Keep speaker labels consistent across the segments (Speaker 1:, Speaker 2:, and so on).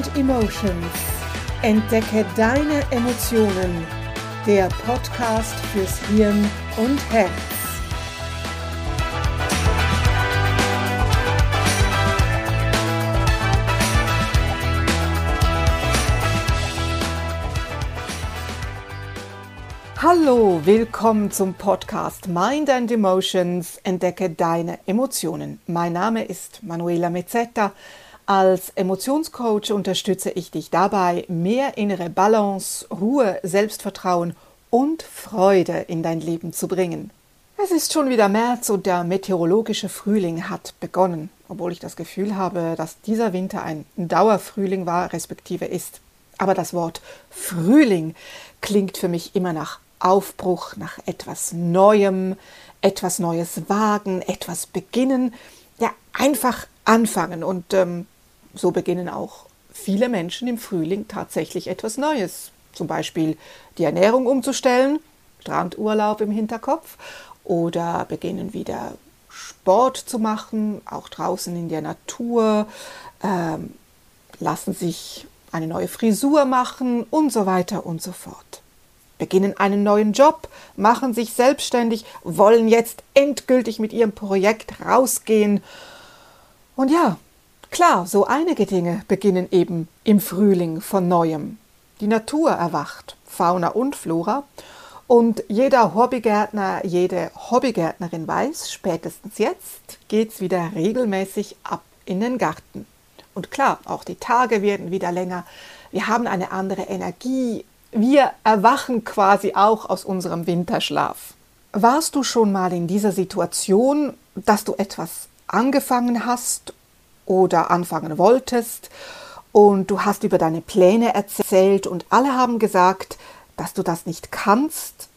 Speaker 1: and Emotions. Entdecke deine Emotionen. Der Podcast fürs Hirn und Herz. Hallo, willkommen zum Podcast Mind and Emotions. Entdecke deine Emotionen. Mein Name ist Manuela Mezzetta. Als Emotionscoach unterstütze ich dich dabei, mehr innere Balance, Ruhe, Selbstvertrauen und Freude in dein Leben zu bringen. Es ist schon wieder März und der meteorologische Frühling hat begonnen, obwohl ich das Gefühl habe, dass dieser Winter ein Dauerfrühling war, respektive ist. Aber das Wort Frühling klingt für mich immer nach Aufbruch, nach etwas Neuem, etwas Neues wagen, etwas beginnen. Ja, einfach anfangen. Und ähm, so beginnen auch viele Menschen im Frühling tatsächlich etwas Neues. Zum Beispiel die Ernährung umzustellen, Strandurlaub im Hinterkopf oder beginnen wieder Sport zu machen, auch draußen in der Natur, ähm, lassen sich eine neue Frisur machen und so weiter und so fort beginnen einen neuen Job, machen sich selbstständig, wollen jetzt endgültig mit ihrem Projekt rausgehen. Und ja, klar, so einige Dinge beginnen eben im Frühling von neuem. Die Natur erwacht, Fauna und Flora, und jeder Hobbygärtner, jede Hobbygärtnerin weiß, spätestens jetzt geht's wieder regelmäßig ab in den Garten. Und klar, auch die Tage werden wieder länger. Wir haben eine andere Energie, wir erwachen quasi auch aus unserem Winterschlaf. Warst du schon mal in dieser Situation, dass du etwas angefangen hast oder anfangen wolltest und du hast über deine Pläne erzählt und alle haben gesagt, dass du das nicht kannst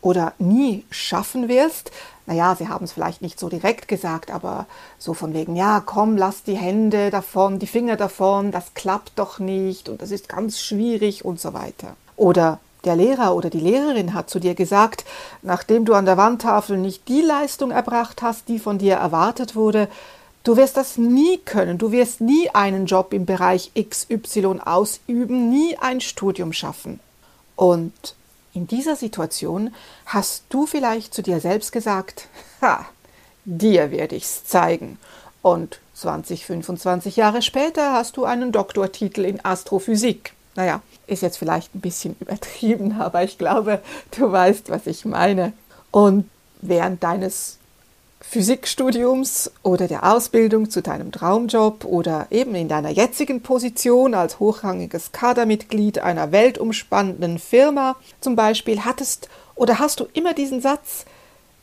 Speaker 1: oder nie schaffen wirst? Naja, sie haben es vielleicht nicht so direkt gesagt, aber so von wegen, ja, komm, lass die Hände davon, die Finger davon, das klappt doch nicht und das ist ganz schwierig und so weiter. Oder der Lehrer oder die Lehrerin hat zu dir gesagt, nachdem du an der Wandtafel nicht die Leistung erbracht hast, die von dir erwartet wurde, du wirst das nie können, du wirst nie einen Job im Bereich XY ausüben, nie ein Studium schaffen. Und in dieser Situation hast du vielleicht zu dir selbst gesagt, ha, dir werde ich's zeigen. Und 20, 25 Jahre später hast du einen Doktortitel in Astrophysik. Naja, ist jetzt vielleicht ein bisschen übertrieben, aber ich glaube, du weißt, was ich meine. Und während deines Physikstudiums oder der Ausbildung zu deinem Traumjob oder eben in deiner jetzigen Position als hochrangiges Kadermitglied einer weltumspannenden Firma zum Beispiel hattest oder hast du immer diesen Satz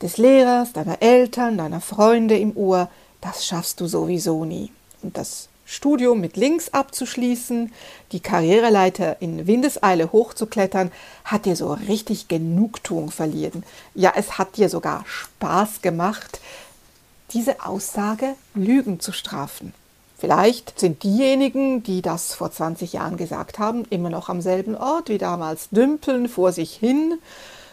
Speaker 1: des Lehrers, deiner Eltern, deiner Freunde im Ohr, das schaffst du sowieso nie. Und das Studium mit links abzuschließen, die Karriereleiter in Windeseile hochzuklettern, hat dir so richtig Genugtuung verliehen. Ja, es hat dir sogar Spaß gemacht, diese Aussage Lügen zu strafen. Vielleicht sind diejenigen, die das vor 20 Jahren gesagt haben, immer noch am selben Ort wie damals, dümpeln vor sich hin,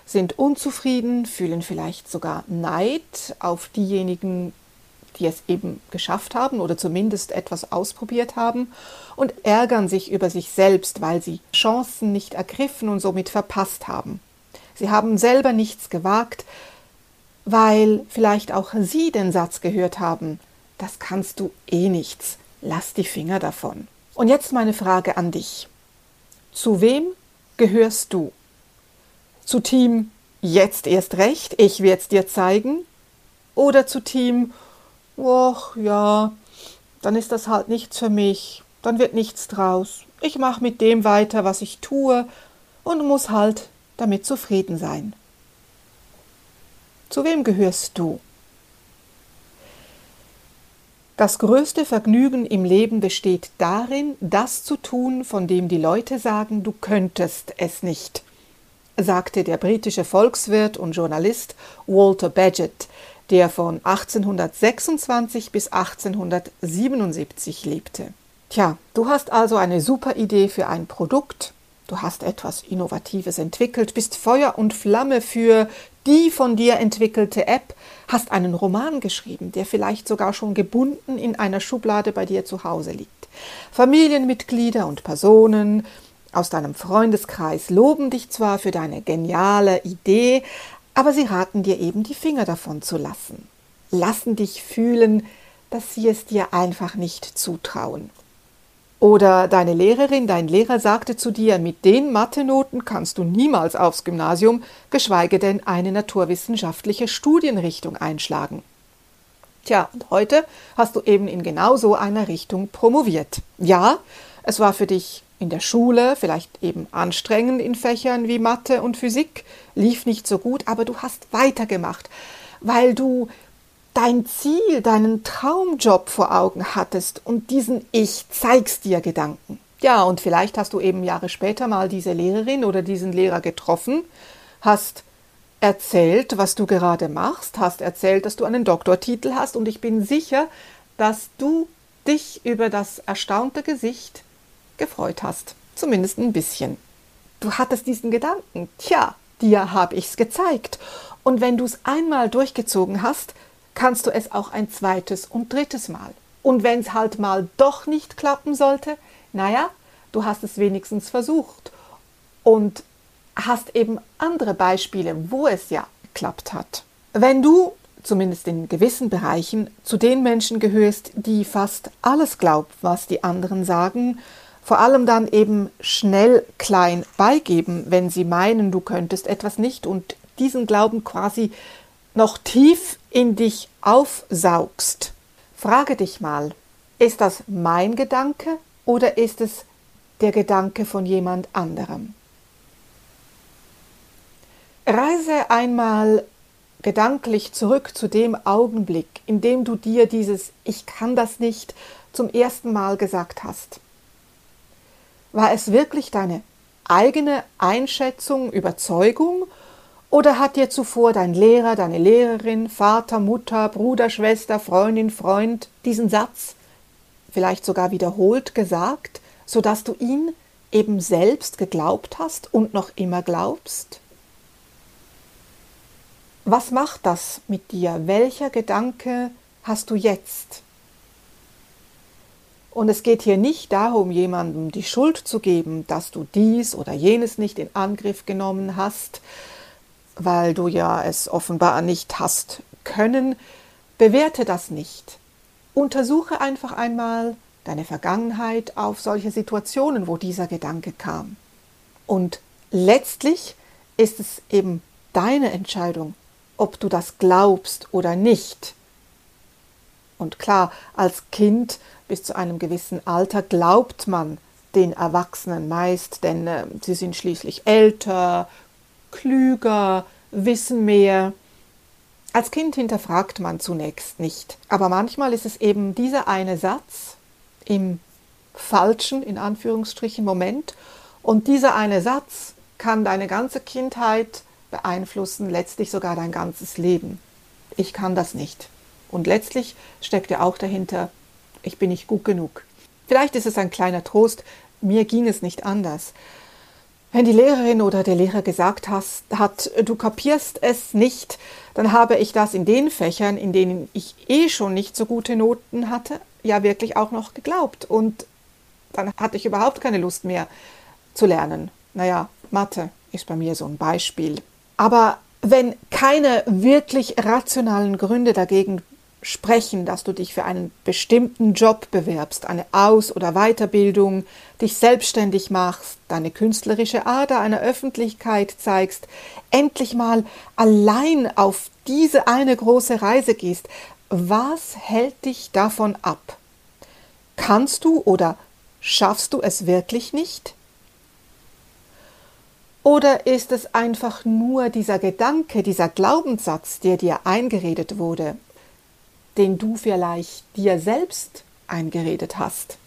Speaker 1: sind unzufrieden, fühlen vielleicht sogar Neid auf diejenigen, die es eben geschafft haben oder zumindest etwas ausprobiert haben und ärgern sich über sich selbst, weil sie Chancen nicht ergriffen und somit verpasst haben. Sie haben selber nichts gewagt, weil vielleicht auch sie den Satz gehört haben, das kannst du eh nichts, lass die Finger davon. Und jetzt meine Frage an dich. Zu wem gehörst du? Zu Team jetzt erst recht, ich werde es dir zeigen? Oder zu Team Och ja, dann ist das halt nichts für mich, dann wird nichts draus. Ich mache mit dem weiter, was ich tue und muss halt damit zufrieden sein. Zu wem gehörst du? Das größte Vergnügen im Leben besteht darin, das zu tun, von dem die Leute sagen, du könntest es nicht, sagte der britische Volkswirt und Journalist Walter Badgett, der von 1826 bis 1877 lebte. Tja, du hast also eine super Idee für ein Produkt, du hast etwas Innovatives entwickelt, bist Feuer und Flamme für die von dir entwickelte App, hast einen Roman geschrieben, der vielleicht sogar schon gebunden in einer Schublade bei dir zu Hause liegt. Familienmitglieder und Personen aus deinem Freundeskreis loben dich zwar für deine geniale Idee, aber sie raten dir eben die Finger davon zu lassen, lassen dich fühlen, dass sie es dir einfach nicht zutrauen. Oder deine Lehrerin, dein Lehrer sagte zu dir, mit den Mathe-Noten kannst du niemals aufs Gymnasium, geschweige denn eine naturwissenschaftliche Studienrichtung einschlagen. Tja, und heute hast du eben in genau so einer Richtung promoviert. Ja, es war für dich in der Schule vielleicht eben anstrengend in Fächern wie Mathe und Physik, lief nicht so gut, aber du hast weitergemacht, weil du dein Ziel, deinen Traumjob vor Augen hattest und diesen Ich zeig's dir Gedanken. Ja, und vielleicht hast du eben Jahre später mal diese Lehrerin oder diesen Lehrer getroffen, hast erzählt, was du gerade machst, hast erzählt, dass du einen Doktortitel hast und ich bin sicher, dass du dich über das erstaunte Gesicht gefreut hast. Zumindest ein bisschen. Du hattest diesen Gedanken. Tja, dir habe ich's gezeigt. Und wenn du es einmal durchgezogen hast, kannst du es auch ein zweites und drittes Mal. Und wenn es halt mal doch nicht klappen sollte, naja, du hast es wenigstens versucht und hast eben andere Beispiele, wo es ja geklappt hat. Wenn du, zumindest in gewissen Bereichen, zu den Menschen gehörst, die fast alles glauben, was die anderen sagen, vor allem dann eben schnell klein beigeben, wenn sie meinen, du könntest etwas nicht und diesen Glauben quasi noch tief in dich aufsaugst. Frage dich mal, ist das mein Gedanke oder ist es der Gedanke von jemand anderem? Reise einmal gedanklich zurück zu dem Augenblick, in dem du dir dieses Ich kann das nicht zum ersten Mal gesagt hast. War es wirklich deine eigene Einschätzung, Überzeugung oder hat dir zuvor dein Lehrer, deine Lehrerin, Vater, Mutter, Bruder, Schwester, Freundin, Freund diesen Satz vielleicht sogar wiederholt gesagt, sodass du ihn eben selbst geglaubt hast und noch immer glaubst? Was macht das mit dir? Welcher Gedanke hast du jetzt? Und es geht hier nicht darum, jemandem die Schuld zu geben, dass du dies oder jenes nicht in Angriff genommen hast, weil du ja es offenbar nicht hast können, bewerte das nicht. Untersuche einfach einmal deine Vergangenheit auf solche Situationen, wo dieser Gedanke kam. Und letztlich ist es eben deine Entscheidung, ob du das glaubst oder nicht. Und klar, als Kind bis zu einem gewissen Alter glaubt man den Erwachsenen meist, denn äh, sie sind schließlich älter, klüger, wissen mehr. Als Kind hinterfragt man zunächst nicht, aber manchmal ist es eben dieser eine Satz im falschen, in Anführungsstrichen, Moment und dieser eine Satz kann deine ganze Kindheit beeinflussen, letztlich sogar dein ganzes Leben. Ich kann das nicht. Und letztlich steckt ja auch dahinter, ich bin nicht gut genug. Vielleicht ist es ein kleiner Trost, mir ging es nicht anders. Wenn die Lehrerin oder der Lehrer gesagt hast, hat, du kapierst es nicht, dann habe ich das in den Fächern, in denen ich eh schon nicht so gute Noten hatte, ja wirklich auch noch geglaubt. Und dann hatte ich überhaupt keine Lust mehr zu lernen. Naja, Mathe ist bei mir so ein Beispiel. Aber wenn keine wirklich rationalen Gründe dagegen sprechen, dass du dich für einen bestimmten Job bewerbst, eine Aus- oder Weiterbildung, dich selbstständig machst, deine künstlerische Ader einer Öffentlichkeit zeigst, endlich mal allein auf diese eine große Reise gehst, was hält dich davon ab? Kannst du oder schaffst du es wirklich nicht? Oder ist es einfach nur dieser Gedanke, dieser Glaubenssatz, der dir eingeredet wurde den du vielleicht dir selbst eingeredet hast.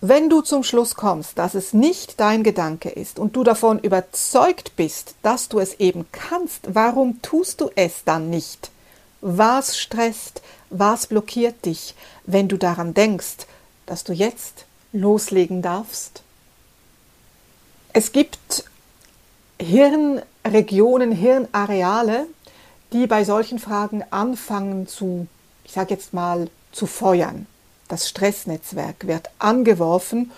Speaker 1: Wenn du zum Schluss kommst, dass es nicht dein Gedanke ist und du davon überzeugt bist, dass du es eben kannst, warum tust du es dann nicht? Was stresst, was blockiert dich, wenn du daran denkst, dass du jetzt loslegen darfst? Es gibt Hirnregionen, Hirnareale, die bei solchen Fragen anfangen zu, ich sage jetzt mal, zu feuern. Das Stressnetzwerk wird angeworfen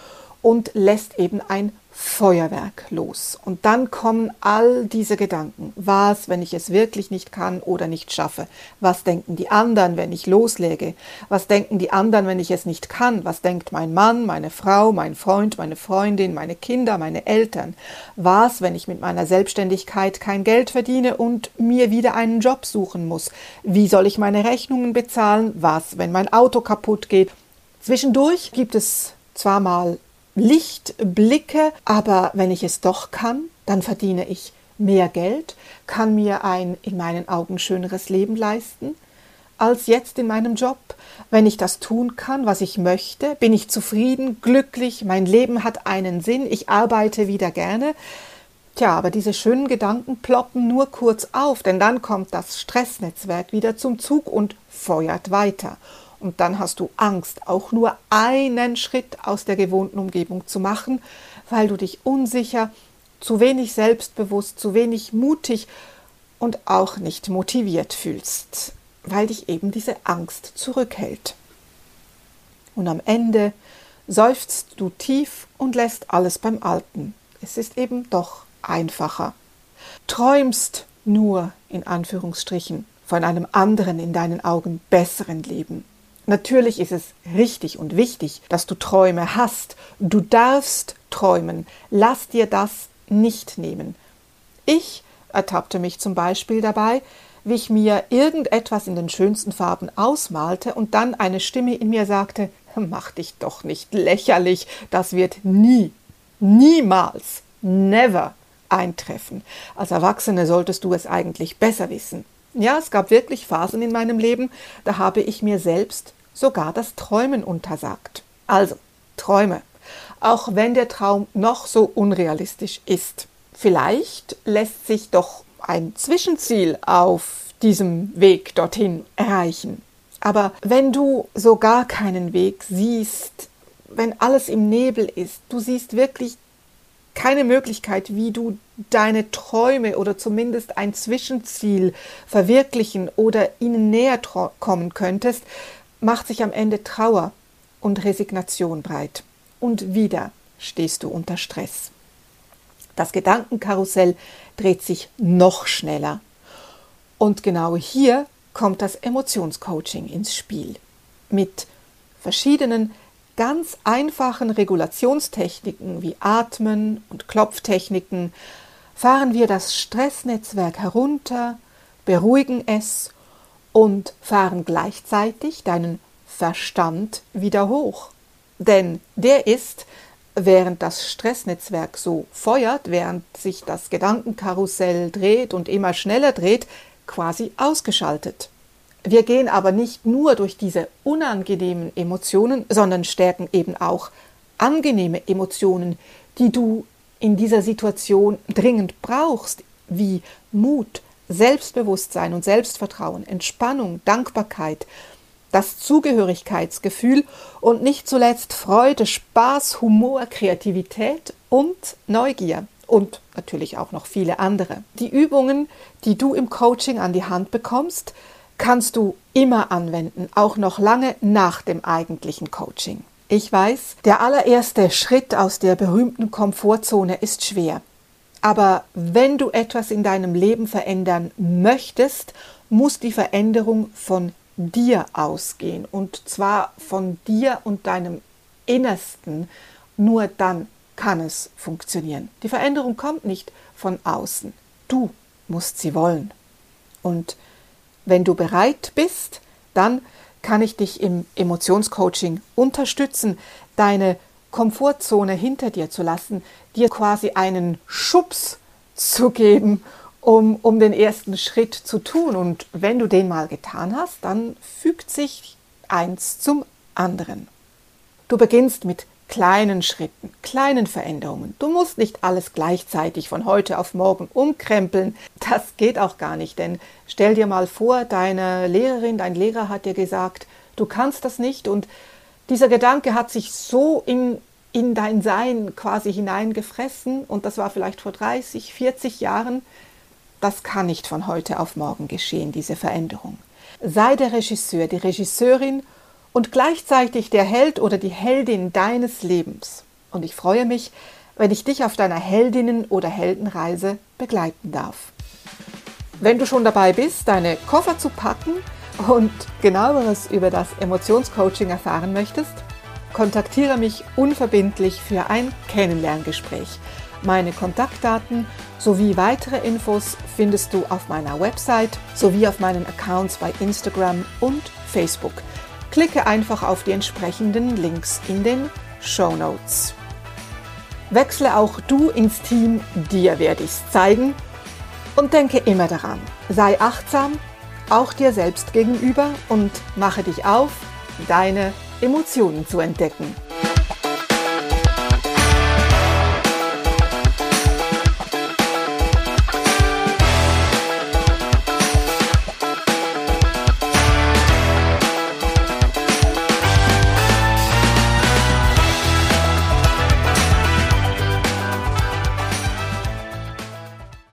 Speaker 1: und lässt eben ein Feuerwerk los. Und dann kommen all diese Gedanken. Was, wenn ich es wirklich nicht kann oder nicht schaffe? Was denken die anderen, wenn ich loslege? Was denken die anderen, wenn ich es nicht kann? Was denkt mein Mann, meine Frau, mein Freund, meine Freundin, meine Kinder, meine Eltern? Was, wenn ich mit meiner Selbstständigkeit kein Geld verdiene und mir wieder einen Job suchen muss? Wie soll ich meine Rechnungen bezahlen? Was, wenn mein Auto kaputt geht? Zwischendurch gibt es zwar mal Lichtblicke, aber wenn ich es doch kann, dann verdiene ich mehr Geld, kann mir ein in meinen Augen schöneres Leben leisten als jetzt in meinem Job. Wenn ich das tun kann, was ich möchte, bin ich zufrieden, glücklich, mein Leben hat einen Sinn, ich arbeite wieder gerne. Tja, aber diese schönen Gedanken ploppen nur kurz auf, denn dann kommt das Stressnetzwerk wieder zum Zug und feuert weiter. Und dann hast du Angst, auch nur einen Schritt aus der gewohnten Umgebung zu machen, weil du dich unsicher, zu wenig selbstbewusst, zu wenig mutig und auch nicht motiviert fühlst, weil dich eben diese Angst zurückhält. Und am Ende seufzt du tief und lässt alles beim Alten. Es ist eben doch einfacher. Träumst nur in Anführungsstrichen von einem anderen in deinen Augen besseren Leben. Natürlich ist es richtig und wichtig, dass du Träume hast. Du darfst träumen. Lass dir das nicht nehmen. Ich ertappte mich zum Beispiel dabei, wie ich mir irgendetwas in den schönsten Farben ausmalte und dann eine Stimme in mir sagte, mach dich doch nicht lächerlich, das wird nie, niemals, never eintreffen. Als Erwachsene solltest du es eigentlich besser wissen. Ja, es gab wirklich Phasen in meinem Leben, da habe ich mir selbst sogar das Träumen untersagt. Also, träume, auch wenn der Traum noch so unrealistisch ist. Vielleicht lässt sich doch ein Zwischenziel auf diesem Weg dorthin erreichen. Aber wenn du so gar keinen Weg siehst, wenn alles im Nebel ist, du siehst wirklich keine Möglichkeit, wie du deine Träume oder zumindest ein Zwischenziel verwirklichen oder ihnen näher kommen könntest, macht sich am Ende Trauer und Resignation breit. Und wieder stehst du unter Stress. Das Gedankenkarussell dreht sich noch schneller. Und genau hier kommt das Emotionscoaching ins Spiel. Mit verschiedenen ganz einfachen Regulationstechniken wie Atmen und Klopftechniken fahren wir das Stressnetzwerk herunter, beruhigen es und fahren gleichzeitig deinen Verstand wieder hoch. Denn der ist, während das Stressnetzwerk so feuert, während sich das Gedankenkarussell dreht und immer schneller dreht, quasi ausgeschaltet. Wir gehen aber nicht nur durch diese unangenehmen Emotionen, sondern stärken eben auch angenehme Emotionen, die du in dieser Situation dringend brauchst, wie Mut, Selbstbewusstsein und Selbstvertrauen, Entspannung, Dankbarkeit, das Zugehörigkeitsgefühl und nicht zuletzt Freude, Spaß, Humor, Kreativität und Neugier und natürlich auch noch viele andere. Die Übungen, die du im Coaching an die Hand bekommst, kannst du immer anwenden, auch noch lange nach dem eigentlichen Coaching. Ich weiß, der allererste Schritt aus der berühmten Komfortzone ist schwer. Aber wenn du etwas in deinem Leben verändern möchtest, muss die Veränderung von dir ausgehen und zwar von dir und deinem Innersten. Nur dann kann es funktionieren. Die Veränderung kommt nicht von außen. Du musst sie wollen. Und wenn du bereit bist, dann kann ich dich im Emotionscoaching unterstützen, deine Komfortzone hinter dir zu lassen, dir quasi einen Schubs zu geben, um, um den ersten Schritt zu tun. Und wenn du den mal getan hast, dann fügt sich eins zum anderen. Du beginnst mit kleinen Schritten, kleinen Veränderungen. Du musst nicht alles gleichzeitig von heute auf morgen umkrempeln. Das geht auch gar nicht, denn stell dir mal vor, deine Lehrerin, dein Lehrer hat dir gesagt, du kannst das nicht und dieser Gedanke hat sich so in, in dein Sein quasi hineingefressen und das war vielleicht vor 30, 40 Jahren. Das kann nicht von heute auf morgen geschehen, diese Veränderung. Sei der Regisseur, die Regisseurin und gleichzeitig der Held oder die Heldin deines Lebens. Und ich freue mich, wenn ich dich auf deiner Heldinnen- oder Heldenreise begleiten darf. Wenn du schon dabei bist, deine Koffer zu packen und genaueres über das Emotionscoaching erfahren möchtest, kontaktiere mich unverbindlich für ein Kennenlerngespräch. Meine Kontaktdaten sowie weitere Infos findest du auf meiner Website sowie auf meinen Accounts bei Instagram und Facebook. Klicke einfach auf die entsprechenden Links in den Show Notes. Wechsle auch du ins Team, dir werde ich es zeigen. Und denke immer daran, sei achtsam, auch dir selbst gegenüber und mache dich auf, deine Emotionen zu entdecken.